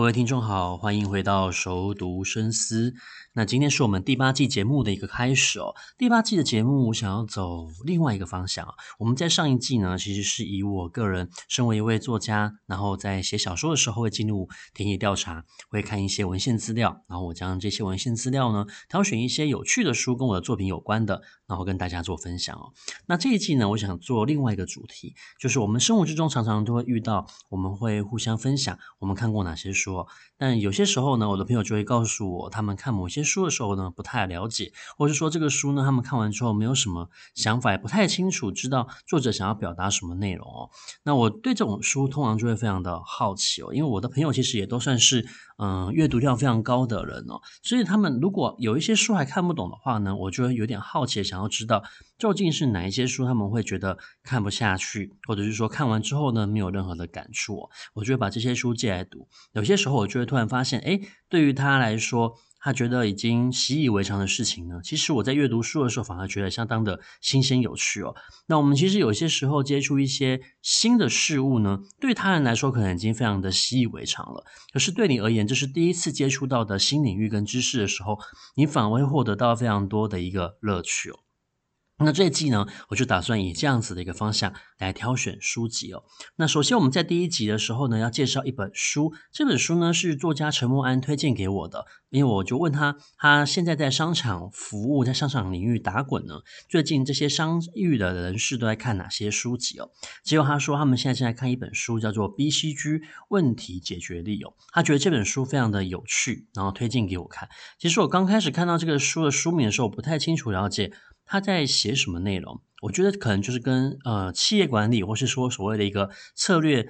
各位听众好，欢迎回到熟读深思。那今天是我们第八季节目的一个开始哦。第八季的节目，我想要走另外一个方向啊。我们在上一季呢，其实是以我个人身为一位作家，然后在写小说的时候会进入田野调查，会看一些文献资料，然后我将这些文献资料呢，挑选一些有趣的书跟我的作品有关的，然后跟大家做分享哦。那这一季呢，我想做另外一个主题，就是我们生活之中常常都会遇到，我们会互相分享我们看过哪些书，但有些时候呢，我的朋友就会告诉我，他们看某些。书的时候呢，不太了解，或者是说这个书呢，他们看完之后没有什么想法，也不太清楚知道作者想要表达什么内容哦。那我对这种书通常就会非常的好奇哦，因为我的朋友其实也都算是嗯阅读量非常高的人哦，所以他们如果有一些书还看不懂的话呢，我就会有点好奇，想要知道究竟是哪一些书他们会觉得看不下去，或者是说看完之后呢，没有任何的感触哦，我就会把这些书借来读。有些时候我就会突然发现，诶，对于他来说。他觉得已经习以为常的事情呢，其实我在阅读书的时候反而觉得相当的新鲜有趣哦。那我们其实有些时候接触一些新的事物呢，对他人来说可能已经非常的习以为常了。可是对你而言，这是第一次接触到的新领域跟知识的时候，你反而会获得到非常多的一个乐趣哦。那这一季呢，我就打算以这样子的一个方向来挑选书籍哦。那首先我们在第一集的时候呢，要介绍一本书。这本书呢是作家陈默安推荐给我的，因为我就问他，他现在在商场服务，在商场领域打滚呢，最近这些商域的人士都在看哪些书籍哦？结果他说他们现在正在看一本书，叫做《BCG 问题解决力》哦。他觉得这本书非常的有趣，然后推荐给我看。其实我刚开始看到这个书的书名的时候，我不太清楚了解。他在写什么内容？我觉得可能就是跟呃企业管理，或是说所谓的一个策略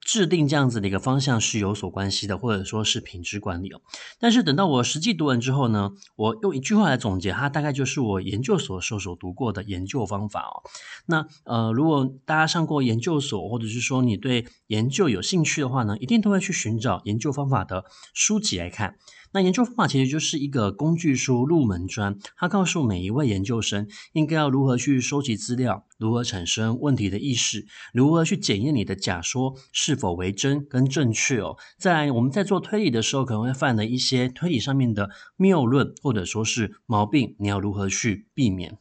制定这样子的一个方向是有所关系的，或者说是品质管理哦。但是等到我实际读完之后呢，我用一句话来总结，它大概就是我研究所时候所读过的研究方法哦。那呃，如果大家上过研究所，或者是说你对研究有兴趣的话呢，一定都会去寻找研究方法的书籍来看。那研究方法其实就是一个工具书入门专，它告诉每一位研究生应该要如何去收集资料，如何产生问题的意识，如何去检验你的假说是否为真跟正确哦。在，我们在做推理的时候可能会犯的一些推理上面的谬论或者说是毛病，你要如何去避免？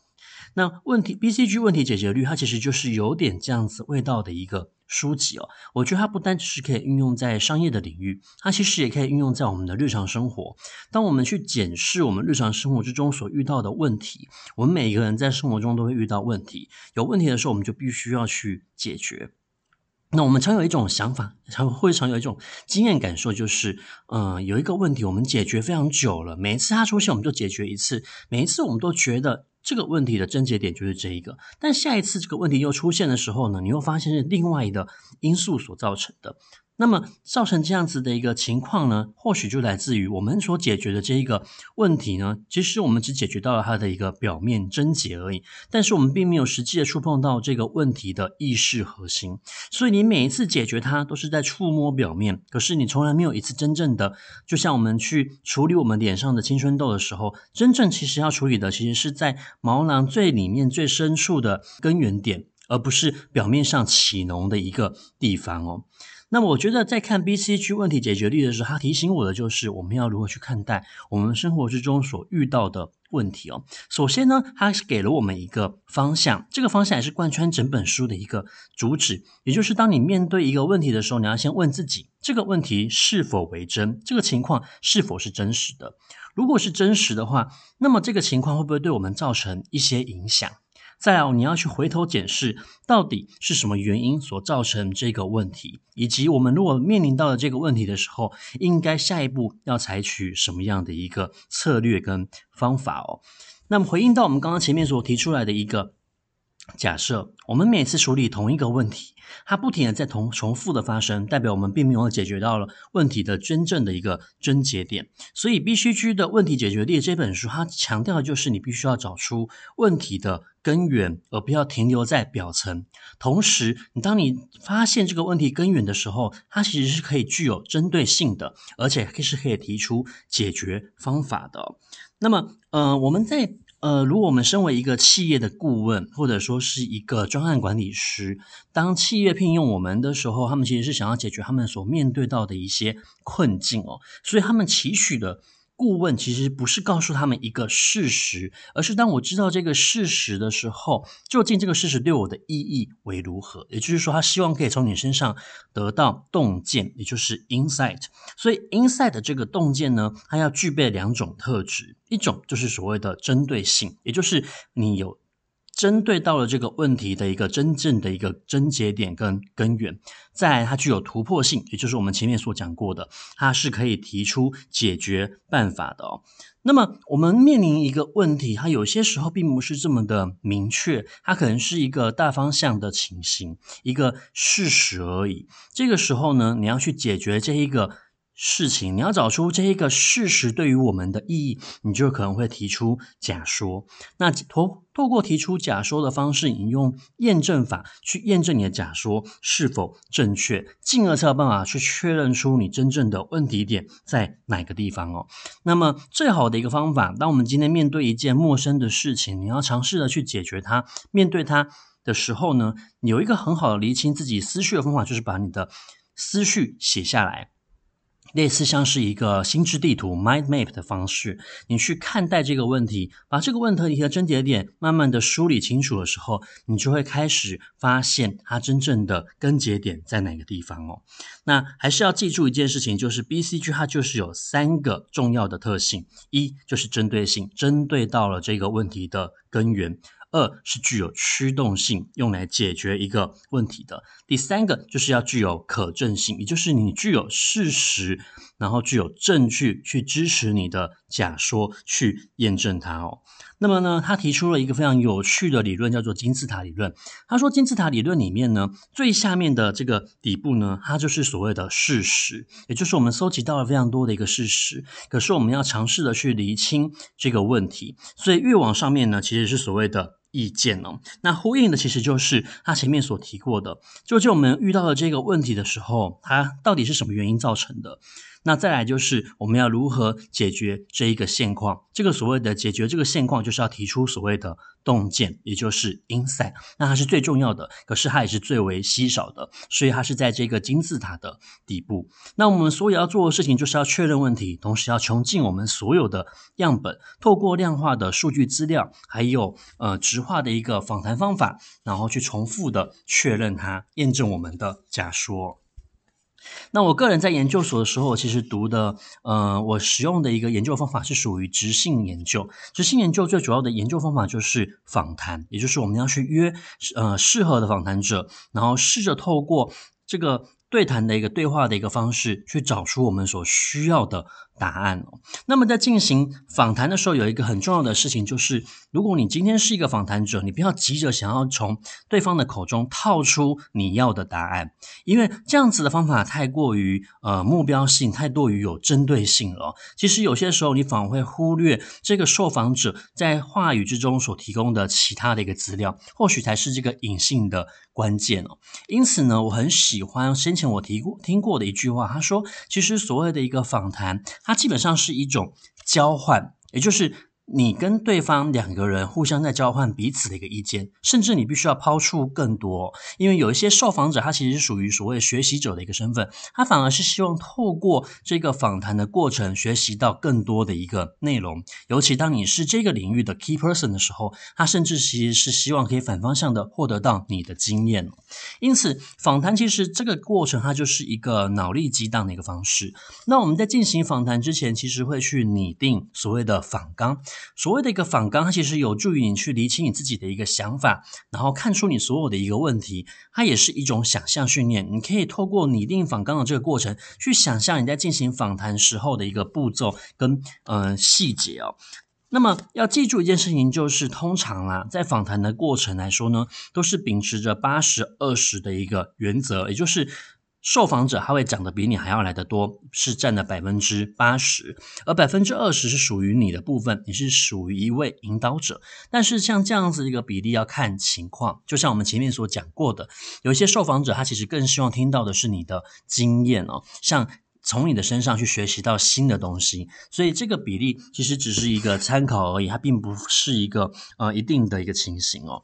那问题 BCG 问题解决率，它其实就是有点这样子味道的一个书籍哦。我觉得它不单只是可以运用在商业的领域，它其实也可以运用在我们的日常生活。当我们去检视我们日常生活之中所遇到的问题，我们每一个人在生活中都会遇到问题。有问题的时候，我们就必须要去解决。那我们常有一种想法，常会常有一种经验感受，就是，嗯，有一个问题我们解决非常久了，每一次它出现，我们就解决一次，每一次我们都觉得。这个问题的症结点就是这一个，但下一次这个问题又出现的时候呢，你又发现是另外一个因素所造成的。那么造成这样子的一个情况呢，或许就来自于我们所解决的这一个问题呢，其实我们只解决到了它的一个表面症结而已，但是我们并没有实际的触碰到这个问题的意识核心。所以你每一次解决它都是在触摸表面，可是你从来没有一次真正的，就像我们去处理我们脸上的青春痘的时候，真正其实要处理的其实是在毛囊最里面最深处的根源点，而不是表面上起脓的一个地方哦。那么我觉得在看 BCG 问题解决力的时候，它提醒我的就是我们要如何去看待我们生活之中所遇到的问题哦。首先呢，它是给了我们一个方向，这个方向也是贯穿整本书的一个主旨，也就是当你面对一个问题的时候，你要先问自己，这个问题是否为真，这个情况是否是真实的。如果是真实的话，那么这个情况会不会对我们造成一些影响？再来，你要去回头检视，到底是什么原因所造成这个问题，以及我们如果面临到了这个问题的时候，应该下一步要采取什么样的一个策略跟方法哦。那么回应到我们刚刚前面所提出来的一个假设我们每次处理同一个问题，它不停的在同重复的发生，代表我们并没有解决到了问题的真正的一个症结点。所以，BCG 的问题解决力这本书，它强调的就是你必须要找出问题的根源，而不要停留在表层。同时，你当你发现这个问题根源的时候，它其实是可以具有针对性的，而且是可以提出解决方法的。那么，呃，我们在呃，如果我们身为一个企业的顾问，或者说是一个专案管理师，当企业聘用我们的时候，他们其实是想要解决他们所面对到的一些困境哦，所以他们期许的。顾问其实不是告诉他们一个事实，而是当我知道这个事实的时候，究竟这个事实对我的意义为如何？也就是说，他希望可以从你身上得到洞见，也就是 insight。所以，insight 的这个洞见呢，它要具备两种特质，一种就是所谓的针对性，也就是你有。针对到了这个问题的一个真正的一个症结点跟根源，再来它具有突破性，也就是我们前面所讲过的，它是可以提出解决办法的哦。那么我们面临一个问题，它有些时候并不是这么的明确，它可能是一个大方向的情形，一个事实而已。这个时候呢，你要去解决这一个。事情，你要找出这一个事实对于我们的意义，你就可能会提出假说。那透透过提出假说的方式，你用验证法去验证你的假说是否正确，进而才有办法去确认出你真正的问题点在哪个地方哦。那么最好的一个方法，当我们今天面对一件陌生的事情，你要尝试的去解决它，面对它的时候呢，有一个很好的厘清自己思绪的方法，就是把你的思绪写下来。类似像是一个心智地图 （mind map） 的方式，你去看待这个问题，把这个问题的症结点慢慢的梳理清楚的时候，你就会开始发现它真正的根结点在哪个地方哦。那还是要记住一件事情，就是 BCG 它就是有三个重要的特性：一就是针对性，针对到了这个问题的根源。二是具有驱动性，用来解决一个问题的。第三个就是要具有可证性，也就是你具有事实，然后具有证据去支持你的假说，去验证它哦。那么呢，他提出了一个非常有趣的理论，叫做金字塔理论。他说，金字塔理论里面呢，最下面的这个底部呢，它就是所谓的事实，也就是我们搜集到了非常多的一个事实，可是我们要尝试的去厘清这个问题。所以越往上面呢，其实是所谓的。意见哦，那呼应的其实就是他前面所提过的，究竟我们遇到了这个问题的时候，它到底是什么原因造成的？那再来就是我们要如何解决这一个现况？这个所谓的解决这个现况，就是要提出所谓的洞见，也就是 insight。那它是最重要的，可是它也是最为稀少的，所以它是在这个金字塔的底部。那我们所有要做的事情，就是要确认问题，同时要穷尽我们所有的样本，透过量化的数据资料，还有呃质化的一个访谈方法，然后去重复的确认它，验证我们的假说。那我个人在研究所的时候，其实读的，呃，我使用的一个研究方法是属于直性研究。直性研究最主要的研究方法就是访谈，也就是我们要去约，呃，适合的访谈者，然后试着透过这个对谈的一个对话的一个方式，去找出我们所需要的答案。那么在进行访谈的时候，有一个很重要的事情，就是如果你今天是一个访谈者，你不要急着想要从对方的口中套出你要的答案，因为这样子的方法太过于呃目标性，太过于有针对性了。其实有些时候你反而会忽略这个受访者在话语之中所提供的其他的一个资料，或许才是这个隐性的关键哦。因此呢，我很喜欢先前我提过听过的一句话，他说，其实所谓的一个访谈。它基本上是一种交换，也就是。你跟对方两个人互相在交换彼此的一个意见，甚至你必须要抛出更多，因为有一些受访者他其实是属于所谓学习者的一个身份，他反而是希望透过这个访谈的过程学习到更多的一个内容。尤其当你是这个领域的 key person 的时候，他甚至其实是希望可以反方向的获得到你的经验。因此，访谈其实这个过程它就是一个脑力激荡的一个方式。那我们在进行访谈之前，其实会去拟定所谓的访纲。所谓的一个访纲，它其实有助于你去理清你自己的一个想法，然后看出你所有的一个问题。它也是一种想象训练，你可以透过拟定访纲的这个过程，去想象你在进行访谈时候的一个步骤跟嗯、呃、细节哦。那么要记住一件事情，就是通常啦，在访谈的过程来说呢，都是秉持着八十二十的一个原则，也就是受访者他会讲的比你还要来得多，是占了百分之八十，而百分之二十是属于你的部分，你是属于一位引导者。但是像这样子一个比例要看情况，就像我们前面所讲过的，有一些受访者他其实更希望听到的是你的经验哦，像。从你的身上去学习到新的东西，所以这个比例其实只是一个参考而已，它并不是一个呃一定的一个情形哦。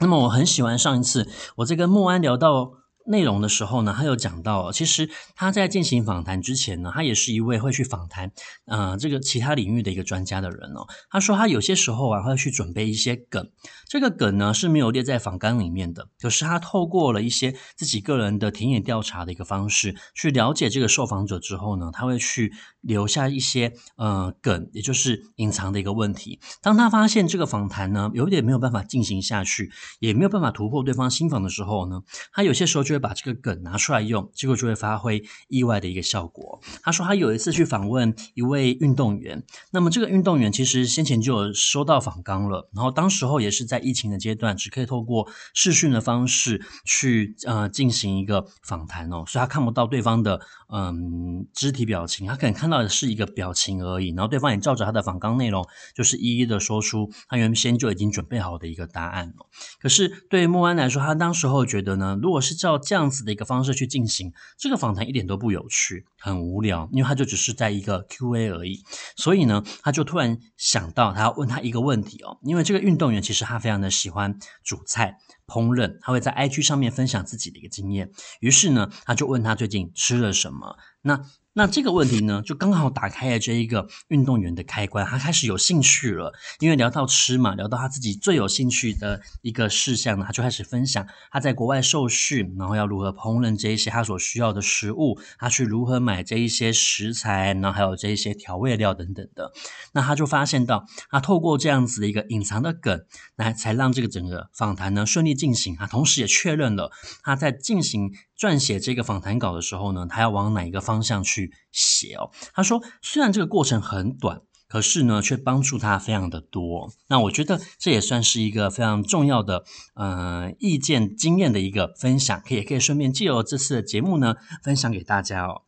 那么我很喜欢上一次我在跟莫安聊到。内容的时候呢，他有讲到，其实他在进行访谈之前呢，他也是一位会去访谈，呃，这个其他领域的一个专家的人哦。他说他有些时候啊，会去准备一些梗，这个梗呢是没有列在访纲里面的，可是他透过了一些自己个人的田野调查的一个方式，去了解这个受访者之后呢，他会去留下一些呃梗，也就是隐藏的一个问题。当他发现这个访谈呢有点没有办法进行下去，也没有办法突破对方心防的时候呢，他有些时候就会把这个梗拿出来用，结果就会发挥意外的一个效果。他说他有一次去访问一位运动员，那么这个运动员其实先前就有收到访纲了，然后当时候也是在疫情的阶段，只可以透过视讯的方式去呃进行一个访谈哦，所以他看不到对方的嗯肢体表情，他可能看到的是一个表情而已，然后对方也照着他的访纲内容，就是一一的说出他原先就已经准备好的一个答案哦。可是对莫安来说，他当时候觉得呢，如果是照这样子的一个方式去进行这个访谈，一点都不有趣，很无聊，因为他就只是在一个 Q&A 而已。所以呢，他就突然想到，他要问他一个问题哦，因为这个运动员其实他非常的喜欢煮菜烹饪，他会在 IG 上面分享自己的一个经验。于是呢，他就问他最近吃了什么。那那这个问题呢，就刚好打开了这一个运动员的开关，他开始有兴趣了。因为聊到吃嘛，聊到他自己最有兴趣的一个事项呢，他就开始分享他在国外受训，然后要如何烹饪这一些他所需要的食物，他去如何买这一些食材，然后还有这一些调味料等等的。那他就发现到，他透过这样子的一个隐藏的梗，来才让这个整个访谈呢顺利进行。啊同时也确认了他在进行。撰写这个访谈稿的时候呢，他要往哪一个方向去写哦？他说，虽然这个过程很短，可是呢，却帮助他非常的多。那我觉得这也算是一个非常重要的，呃，意见经验的一个分享，可以也可以顺便借由这次的节目呢，分享给大家哦。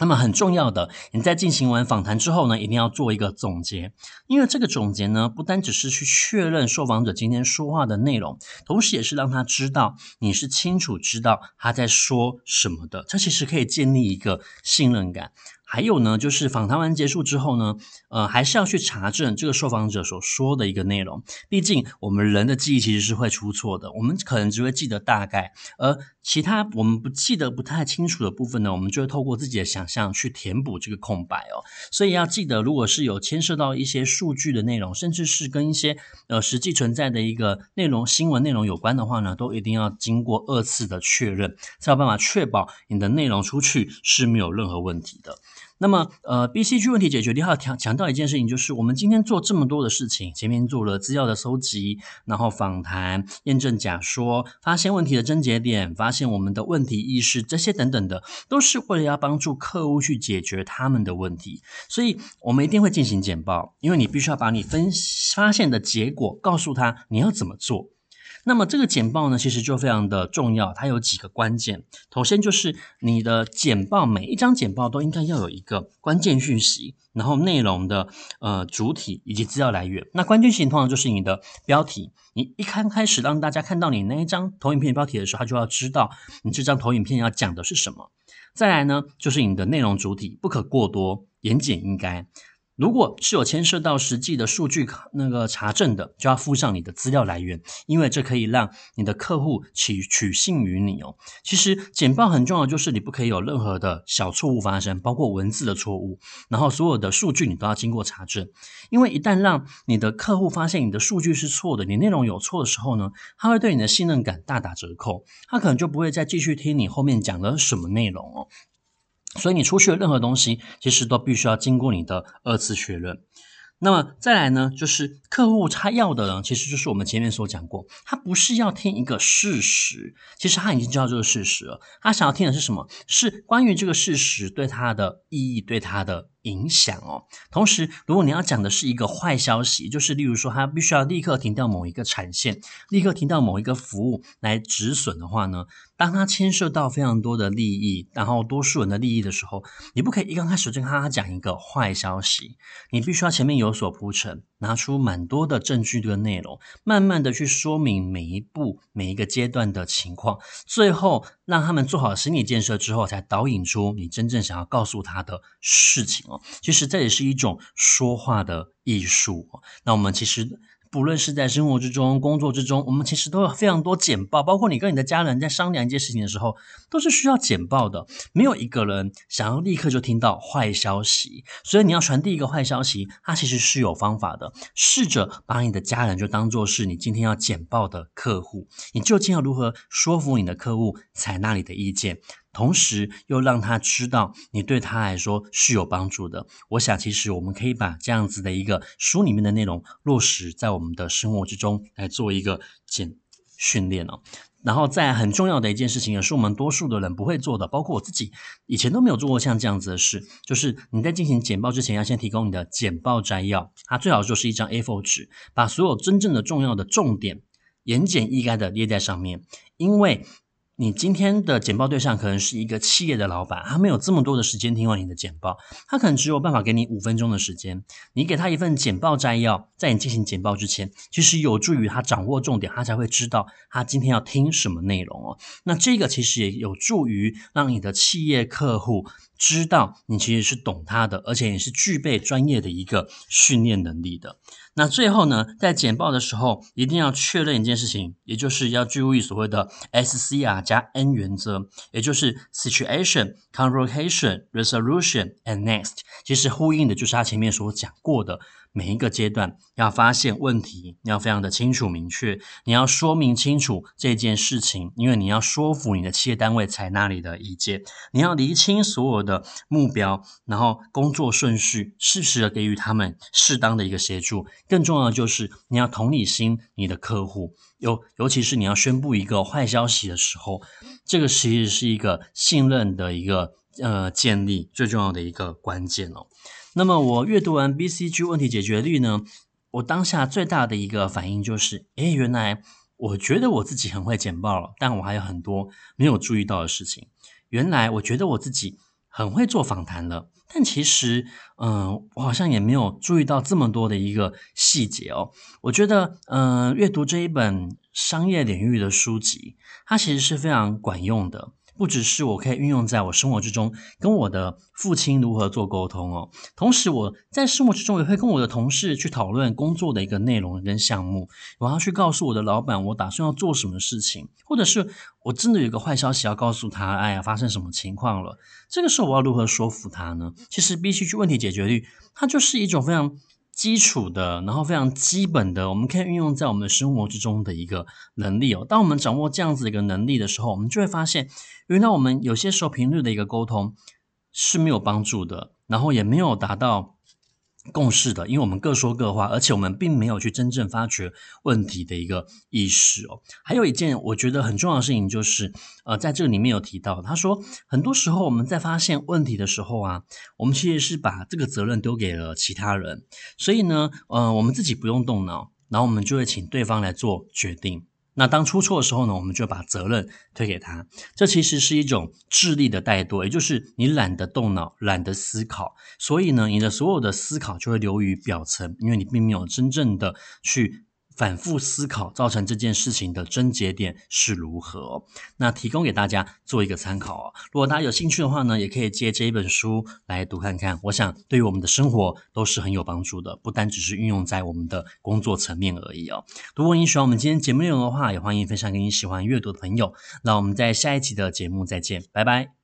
那么很重要的，你在进行完访谈之后呢，一定要做一个总结，因为这个总结呢，不单只是去确认受访者今天说话的内容，同时也是让他知道你是清楚知道他在说什么的，这其实可以建立一个信任感。还有呢，就是访谈完结束之后呢，呃，还是要去查证这个受访者所说的一个内容。毕竟我们人的记忆其实是会出错的，我们可能只会记得大概，而其他我们不记得不太清楚的部分呢，我们就会透过自己的想象去填补这个空白哦。所以要记得，如果是有牵涉到一些数据的内容，甚至是跟一些呃实际存在的一个内容、新闻内容有关的话呢，都一定要经过二次的确认，才有办法确保你的内容出去是没有任何问题的。那么，呃，BCG 问题解决，你要强强调一件事情，就是我们今天做这么多的事情，前面做了资料的搜集，然后访谈、验证假说、发现问题的症结点、发现我们的问题意识，这些等等的，都是为了要帮助客户去解决他们的问题。所以，我们一定会进行简报，因为你必须要把你分发现的结果告诉他，你要怎么做。那么这个简报呢，其实就非常的重要，它有几个关键。首先就是你的简报，每一张简报都应该要有一个关键讯息，然后内容的呃主体以及资料来源。那关键性通常就是你的标题，你一刚开始让大家看到你那一张投影片标题的时候，他就要知道你这张投影片要讲的是什么。再来呢，就是你的内容主体不可过多，言简意赅。如果是有牵涉到实际的数据那个查证的，就要附上你的资料来源，因为这可以让你的客户取取信于你哦。其实简报很重要，就是你不可以有任何的小错误发生，包括文字的错误，然后所有的数据你都要经过查证，因为一旦让你的客户发现你的数据是错的，你内容有错的时候呢，他会对你的信任感大打折扣，他可能就不会再继续听你后面讲的什么内容哦。所以你出去的任何东西，其实都必须要经过你的二次确认。那么再来呢，就是客户他要的呢，其实就是我们前面所讲过，他不是要听一个事实，其实他已经知道这个事实了。他想要听的是什么？是关于这个事实对他的意义、对他的影响哦。同时，如果你要讲的是一个坏消息，就是例如说他必须要立刻停掉某一个产线，立刻停掉某一个服务来止损的话呢，当他牵涉到非常多的利益，然后多数人的利益的时候，你不可以一刚开始就跟他讲一个坏消息，你必须要前面有所铺陈，拿出蛮多的证据的内容，慢慢的去说明每一步每一个阶段的情况，最后让他们做好心理建设之后，才导引出你真正想要告诉他的事情哦。其实这也是一种说话的艺术。那我们其实。不论是在生活之中、工作之中，我们其实都有非常多简报。包括你跟你的家人在商量一件事情的时候，都是需要简报的。没有一个人想要立刻就听到坏消息，所以你要传递一个坏消息，它其实是有方法的。试着把你的家人就当做是你今天要简报的客户，你究竟要如何说服你的客户采纳你的意见？同时又让他知道你对他来说是有帮助的。我想，其实我们可以把这样子的一个书里面的内容落实在我们的生活之中，来做一个简训练哦。然后，再很重要的一件事情，也是我们多数的人不会做的，包括我自己以前都没有做过像这样子的事，就是你在进行简报之前，要先提供你的简报摘要，它最好就是一张 A4 纸，把所有真正的重要的重点言简意赅的列在上面，因为。你今天的简报对象可能是一个企业的老板，他没有这么多的时间听完你的简报，他可能只有办法给你五分钟的时间。你给他一份简报摘要，在你进行简报之前，其实有助于他掌握重点，他才会知道他今天要听什么内容哦。那这个其实也有助于让你的企业客户。知道你其实是懂他的，而且你是具备专业的一个训练能力的。那最后呢，在简报的时候，一定要确认一件事情，也就是要注意所谓的 SCR 加 N 原则，也就是 Situation、Convocation、Resolution and Next。其实呼应的就是他前面所讲过的。每一个阶段要发现问题，你要非常的清楚明确，你要说明清楚这件事情，因为你要说服你的企业单位采纳你的意见，你要厘清所有的目标，然后工作顺序，适时的给予他们适当的一个协助。更重要的就是你要同理心你的客户，尤尤其是你要宣布一个坏消息的时候，这个其实是一个信任的一个呃建立最重要的一个关键哦。那么我阅读完 BCG 问题解决率呢，我当下最大的一个反应就是，诶，原来我觉得我自己很会简报了，但我还有很多没有注意到的事情。原来我觉得我自己很会做访谈了，但其实，嗯，我好像也没有注意到这么多的一个细节哦。我觉得，嗯，阅读这一本商业领域的书籍，它其实是非常管用的。不只是我可以运用在我生活之中，跟我的父亲如何做沟通哦。同时，我在生活之中也会跟我的同事去讨论工作的一个内容跟项目。我要去告诉我的老板，我打算要做什么事情，或者是我真的有一个坏消息要告诉他，哎呀，发生什么情况了？这个时候我要如何说服他呢？其实，BCG 问题解决率，它就是一种非常。基础的，然后非常基本的，我们可以运用在我们的生活之中的一个能力哦。当我们掌握这样子一个能力的时候，我们就会发现，原来我们有些时候频率的一个沟通是没有帮助的，然后也没有达到。共识的，因为我们各说各话，而且我们并没有去真正发掘问题的一个意识哦。还有一件我觉得很重要的事情就是，呃，在这个里面有提到，他说很多时候我们在发现问题的时候啊，我们其实是把这个责任丢给了其他人，所以呢，呃，我们自己不用动脑，然后我们就会请对方来做决定。那当出错的时候呢，我们就把责任推给他。这其实是一种智力的怠惰，也就是你懒得动脑，懒得思考，所以呢，你的所有的思考就会流于表层，因为你并没有真正的去。反复思考造成这件事情的症结点是如何？那提供给大家做一个参考哦。如果大家有兴趣的话呢，也可以借这一本书来读看看。我想对于我们的生活都是很有帮助的，不单只是运用在我们的工作层面而已哦。如果你喜欢我们今天节目内容的话，也欢迎分享给你喜欢阅读的朋友。那我们在下一期的节目再见，拜拜。